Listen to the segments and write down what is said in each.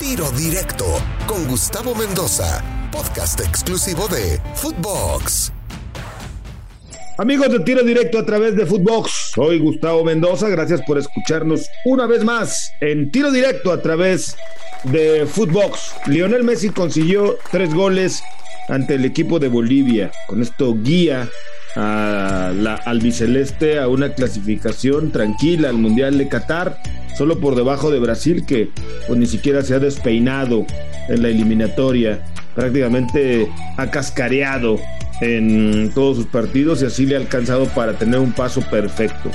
Tiro Directo con Gustavo Mendoza, podcast exclusivo de Footbox. Amigos de Tiro Directo a través de Footbox, soy Gustavo Mendoza, gracias por escucharnos una vez más en Tiro Directo a través de Footbox. Lionel Messi consiguió tres goles ante el equipo de Bolivia, con esto guía a la albiceleste a una clasificación tranquila al Mundial de Qatar, solo por debajo de Brasil que pues, ni siquiera se ha despeinado en la eliminatoria, prácticamente ha cascareado en todos sus partidos y así le ha alcanzado para tener un paso perfecto.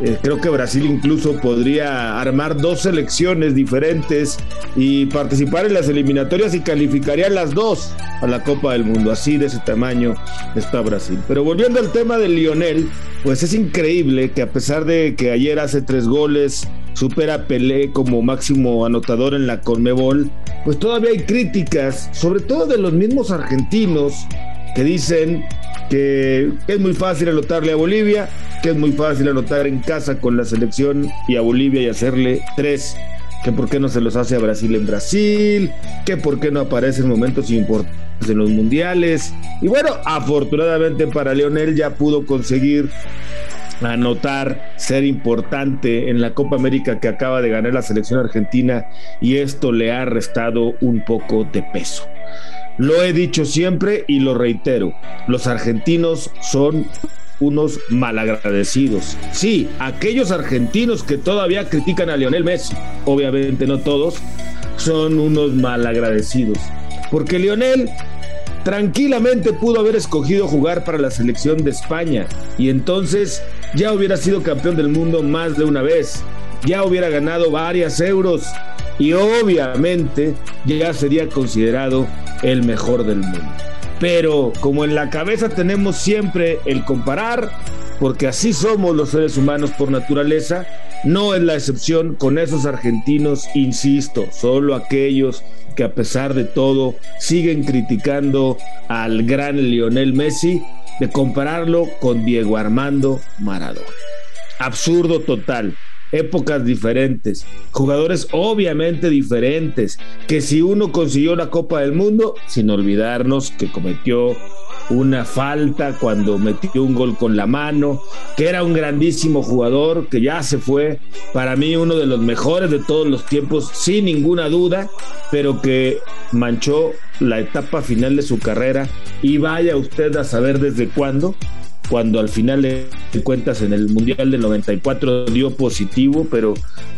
Eh, creo que Brasil incluso podría armar dos selecciones diferentes y participar en las eliminatorias y calificaría las dos a la Copa del Mundo. Así de ese tamaño está Brasil. Pero volviendo al tema de Lionel, pues es increíble que a pesar de que ayer hace tres goles, supera a Pelé como máximo anotador en la Conmebol, pues todavía hay críticas, sobre todo de los mismos argentinos, que dicen que es muy fácil anotarle a Bolivia, que es muy fácil anotar en casa con la selección y a Bolivia y hacerle tres, que por qué no se los hace a Brasil en Brasil, que por qué no aparece en momentos importantes en los mundiales. Y bueno, afortunadamente para Leonel ya pudo conseguir anotar, ser importante en la Copa América que acaba de ganar la selección argentina y esto le ha restado un poco de peso. Lo he dicho siempre y lo reitero, los argentinos son unos malagradecidos. Sí, aquellos argentinos que todavía critican a Lionel Messi, obviamente no todos, son unos malagradecidos. Porque Lionel tranquilamente pudo haber escogido jugar para la selección de España y entonces ya hubiera sido campeón del mundo más de una vez, ya hubiera ganado varias euros y obviamente ya sería considerado el mejor del mundo. Pero como en la cabeza tenemos siempre el comparar, porque así somos los seres humanos por naturaleza, no es la excepción con esos argentinos, insisto, solo aquellos que a pesar de todo siguen criticando al gran Lionel Messi, de compararlo con Diego Armando Maradona. Absurdo total épocas diferentes, jugadores obviamente diferentes, que si uno consiguió la Copa del Mundo, sin olvidarnos que cometió una falta cuando metió un gol con la mano, que era un grandísimo jugador, que ya se fue, para mí uno de los mejores de todos los tiempos, sin ninguna duda, pero que manchó la etapa final de su carrera. Y vaya usted a saber desde cuándo, cuando al final de cuentas en el Mundial del 94 dio positivo, pero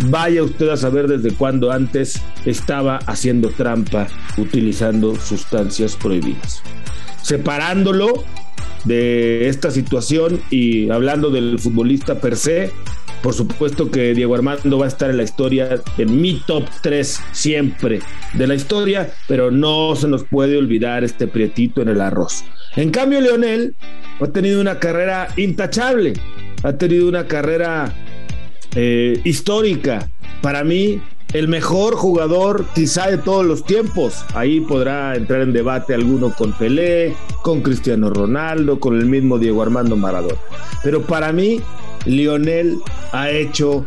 vaya usted a saber desde cuándo antes estaba haciendo trampa utilizando sustancias prohibidas. Separándolo de esta situación y hablando del futbolista per se, por supuesto que Diego Armando va a estar en la historia, en mi top 3 siempre de la historia, pero no se nos puede olvidar este prietito en el arroz. En cambio, Leonel ha tenido una carrera intachable, ha tenido una carrera eh, histórica. Para mí, el mejor jugador quizá de todos los tiempos. Ahí podrá entrar en debate alguno con Pelé, con Cristiano Ronaldo, con el mismo Diego Armando Maradona. Pero para mí, Lionel ha hecho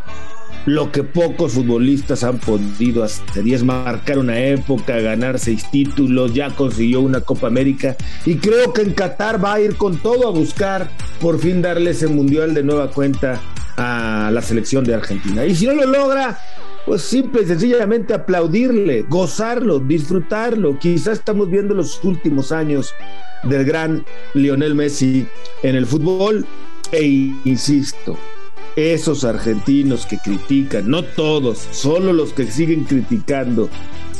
lo que pocos futbolistas han podido hacer y es marcar una época, ganar seis títulos, ya consiguió una Copa América y creo que en Qatar va a ir con todo a buscar por fin darle ese mundial de nueva cuenta a la selección de Argentina. Y si no lo logra, pues simple y sencillamente aplaudirle, gozarlo, disfrutarlo. Quizás estamos viendo los últimos años del gran Lionel Messi en el fútbol e insisto, esos argentinos que critican, no todos, solo los que siguen criticando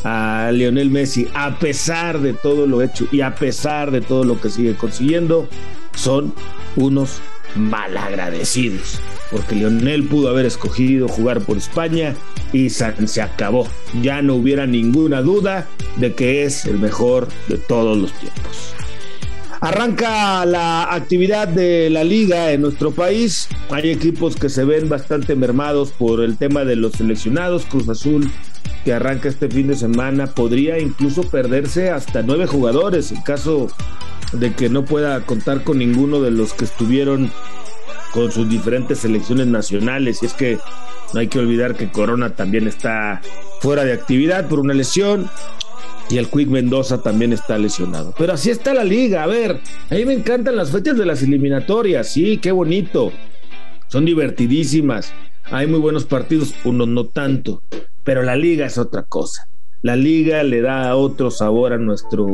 a Lionel Messi, a pesar de todo lo hecho y a pesar de todo lo que sigue consiguiendo, son unos malagradecidos. Porque Lionel pudo haber escogido jugar por España y se acabó. Ya no hubiera ninguna duda de que es el mejor de todos los tiempos. Arranca la actividad de la liga en nuestro país. Hay equipos que se ven bastante mermados por el tema de los seleccionados. Cruz Azul, que arranca este fin de semana, podría incluso perderse hasta nueve jugadores en caso de que no pueda contar con ninguno de los que estuvieron con sus diferentes selecciones nacionales. Y es que no hay que olvidar que Corona también está fuera de actividad por una lesión. Y el Quick Mendoza también está lesionado. Pero así está la liga. A ver, a mí me encantan las fechas de las eliminatorias. Sí, qué bonito. Son divertidísimas. Hay muy buenos partidos, unos no tanto. Pero la liga es otra cosa. La liga le da otro sabor a nuestro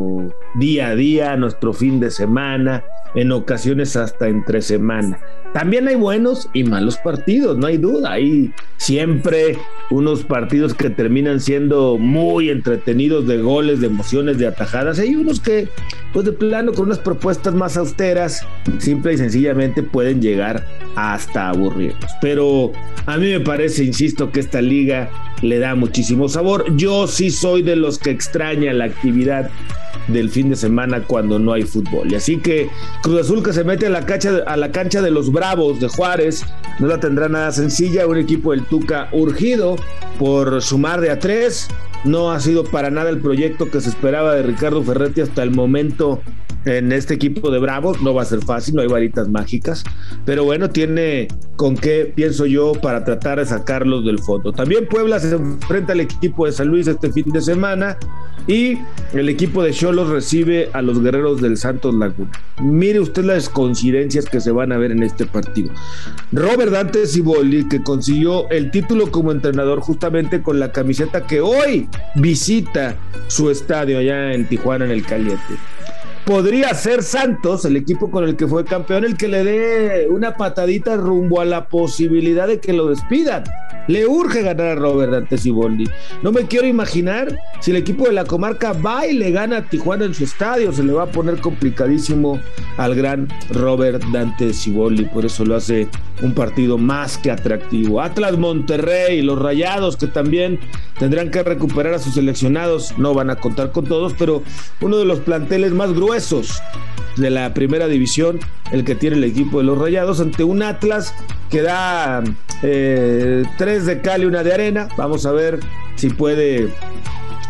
día a día, a nuestro fin de semana, en ocasiones hasta entre semana. También hay buenos y malos partidos, no hay duda. Hay siempre unos partidos que terminan siendo muy entretenidos de goles, de emociones, de atajadas. Hay unos que, pues de plano, con unas propuestas más austeras, simple y sencillamente pueden llegar hasta aburrirnos. Pero a mí me parece, insisto, que esta liga le da muchísimo sabor. Yo sí soy de los que extraña la actividad del fin de semana cuando no hay fútbol. Y así que Cruz Azul que se mete a la cancha, a la cancha de los Bravos de Juárez no la tendrá nada sencilla. Un equipo del Tuca urgido por sumar de a tres. No ha sido para nada el proyecto que se esperaba de Ricardo Ferretti hasta el momento en este equipo de Bravos. No va a ser fácil, no hay varitas mágicas, pero bueno, tiene con qué, pienso yo, para tratar de sacarlos del fondo. También Puebla se enfrenta al equipo de San Luis este fin de semana y el equipo de Cholos recibe a los guerreros del Santos Laguna. Mire usted las coincidencias que se van a ver en este partido. Robert Dante Cibolli, que consiguió el título como entrenador justamente con la camiseta que hoy visita su estadio allá en Tijuana, en el Caliente podría ser Santos, el equipo con el que fue campeón, el que le dé una patadita rumbo a la posibilidad de que lo despidan. Le urge ganar a Robert Dante Siboldi. No me quiero imaginar si el equipo de la comarca va y le gana a Tijuana en su estadio. Se le va a poner complicadísimo al gran Robert Dante Siboldi. Por eso lo hace un partido más que atractivo. Atlas Monterrey, los Rayados que también tendrán que recuperar a sus seleccionados. No van a contar con todos, pero uno de los planteles más gruesos de la primera división, el que tiene el equipo de los Rayados, ante un Atlas que da eh, tres de cal y una de arena. Vamos a ver si puede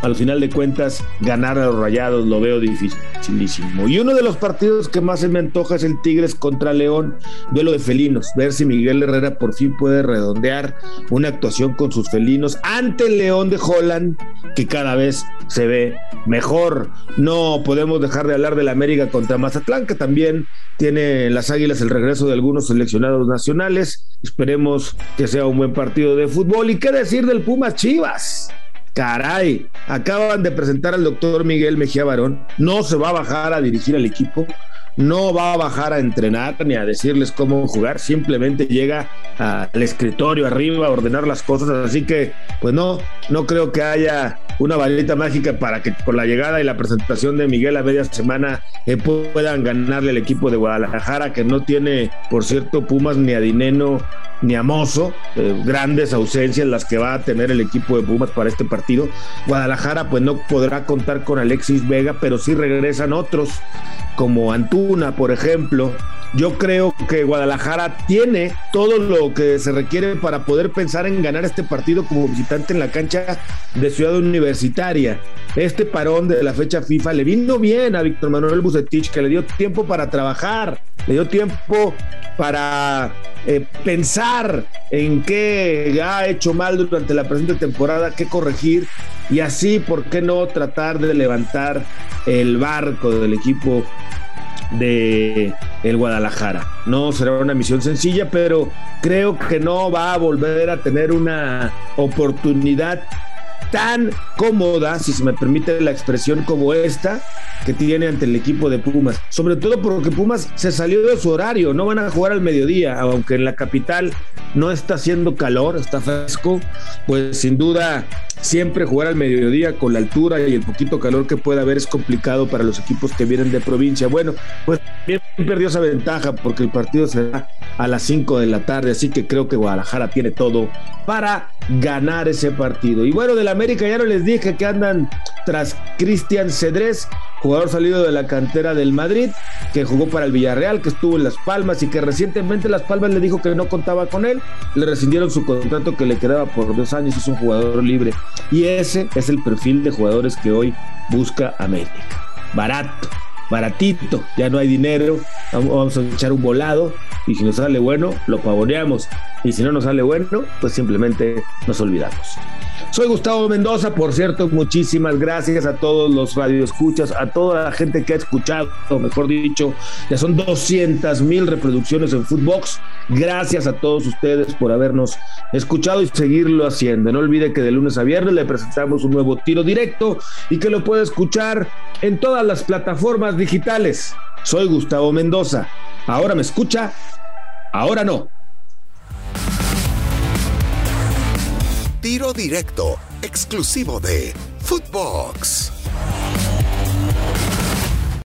al final de cuentas ganar a los Rayados lo veo dificilísimo. Y uno de los partidos que más se me antoja es el Tigres contra León, duelo de felinos, ver si Miguel Herrera por fin puede redondear una actuación con sus felinos ante el León de Holland, que cada vez se ve mejor. No podemos dejar de hablar de la América contra Mazatlán, que también tiene en las Águilas el regreso de algunos seleccionados nacionales. Esperemos que sea un buen partido de fútbol. ¿Y qué decir del Pumas Chivas? Caray, acaban de presentar al doctor Miguel Mejía Barón, no se va a bajar a dirigir al equipo, no va a bajar a entrenar ni a decirles cómo jugar, simplemente llega al escritorio arriba a ordenar las cosas, así que pues no, no creo que haya una varita mágica para que con la llegada y la presentación de Miguel a media semana eh, puedan ganarle al equipo de Guadalajara, que no tiene, por cierto, Pumas ni a Dineno ni a Mozo, eh, grandes ausencias las que va a tener el equipo de Pumas para este partido. Guadalajara pues no podrá contar con Alexis Vega, pero sí regresan otros como Antuna, por ejemplo, yo creo que Guadalajara tiene todo lo que se requiere para poder pensar en ganar este partido como visitante en la cancha de Ciudad Universitaria. Este parón de la fecha FIFA le vino bien a Víctor Manuel Bucetich, que le dio tiempo para trabajar, le dio tiempo para eh, pensar en qué ha hecho mal durante la presente temporada, qué corregir y así, ¿por qué no tratar de levantar el barco del equipo de el Guadalajara. No será una misión sencilla, pero creo que no va a volver a tener una oportunidad tan cómoda, si se me permite la expresión como esta, que tiene ante el equipo de Pumas. Sobre todo porque Pumas se salió de su horario, no van a jugar al mediodía, aunque en la capital no está haciendo calor, está fresco, pues sin duda siempre jugar al mediodía con la altura y el poquito calor que pueda haber es complicado para los equipos que vienen de provincia. Bueno, pues bien perdió esa ventaja porque el partido será a las 5 de la tarde, así que creo que Guadalajara tiene todo para ganar ese partido. Y bueno, del América ya no les dije que andan tras Cristian Cedrés, jugador salido de la cantera del Madrid, que jugó para el Villarreal, que estuvo en Las Palmas y que recientemente Las Palmas le dijo que no contaba con él, le rescindieron su contrato que le quedaba por dos años, es un jugador libre. Y ese es el perfil de jugadores que hoy busca América. Barato, baratito, ya no hay dinero, vamos a echar un volado y si nos sale bueno, lo pavoneamos y si no nos sale bueno, pues simplemente nos olvidamos. Soy Gustavo Mendoza, por cierto, muchísimas gracias a todos los radioescuchas, a toda la gente que ha escuchado, mejor dicho, ya son 200 mil reproducciones en Footbox. Gracias a todos ustedes por habernos escuchado y seguirlo haciendo. No olvide que de lunes a viernes le presentamos un nuevo tiro directo y que lo puede escuchar en todas las plataformas digitales. Soy Gustavo Mendoza. Ahora me escucha, ahora no. Tiro directo, exclusivo de Footbox.